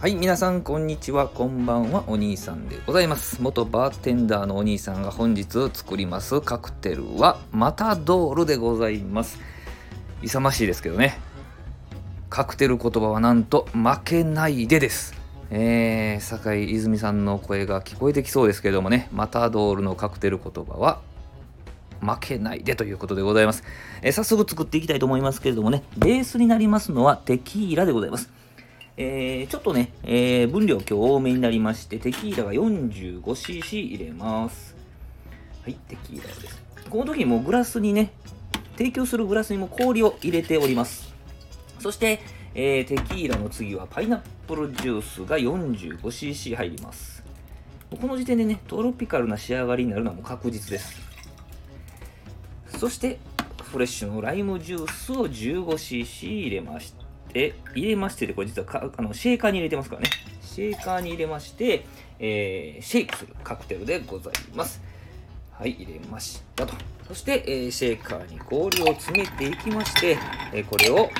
はい皆さんこんにちは。こんばんは。お兄さんでございます。元バーテンダーのお兄さんが本日作ります。カクテルはマタドールでございます。勇ましいですけどね。カクテル言葉はなんと負けないでです。えー、酒井泉さんの声が聞こえてきそうですけどもね。マタドールのカクテル言葉は負けないでということでございます、えー、早速作っていきたいと思いますけれどもね。ベースになりますのはテキーラでございます。えー、ちょっとね、えー、分量今日多めになりまして、テキーラが 45cc 入れます。はい、テキーラです。この時にもグラスにね、提供するグラスにも氷を入れております。そして、えー、テキーラの次はパイナップルジュースが 45cc 入ります。この時点でね、トロピカルな仕上がりになるのはもう確実です。そして、フレッシュのライムジュースを 15cc 入れました。え、入れましてで、これ実はかあのシェーカーに入れてますからね。シェーカーに入れまして、えー、シェイクするカクテルでございます。はい、入れましたと。そして、えー、シェーカーに氷を詰めていきまして、えー、これを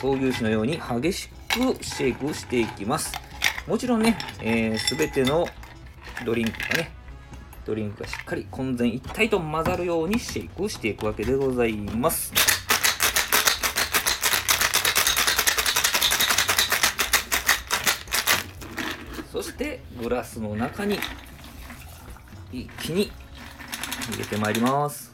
闘牛士のように激しくシェイクしていきます。もちろんね、す、えー、べ、てのドリンクがね、ドリンクがしっかり混然一体と混ざるようにシェイクをしていくわけでございます。してグラスの中に一気に入れてまいります。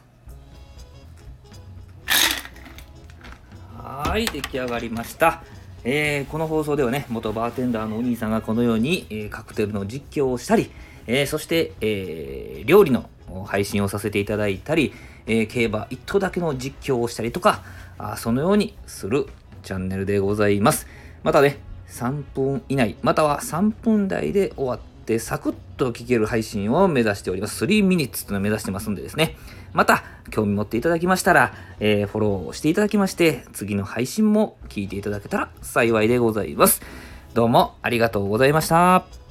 はい出来上がりました。えー、この放送ではね元バーテンダーのお兄さんがこのように、えー、カクテルの実況をしたり、えー、そして、え料理の配信をさせていただいたり、え競馬一頭だけの実況をしたりとかあそのようにするチャンネルでございます。またね3分以内、または3分台で終わってサクッと聞ける配信を目指しております。3ミニッツというのを目指してますんでですね。また、興味持っていただきましたら、えー、フォローをしていただきまして、次の配信も聞いていただけたら幸いでございます。どうもありがとうございました。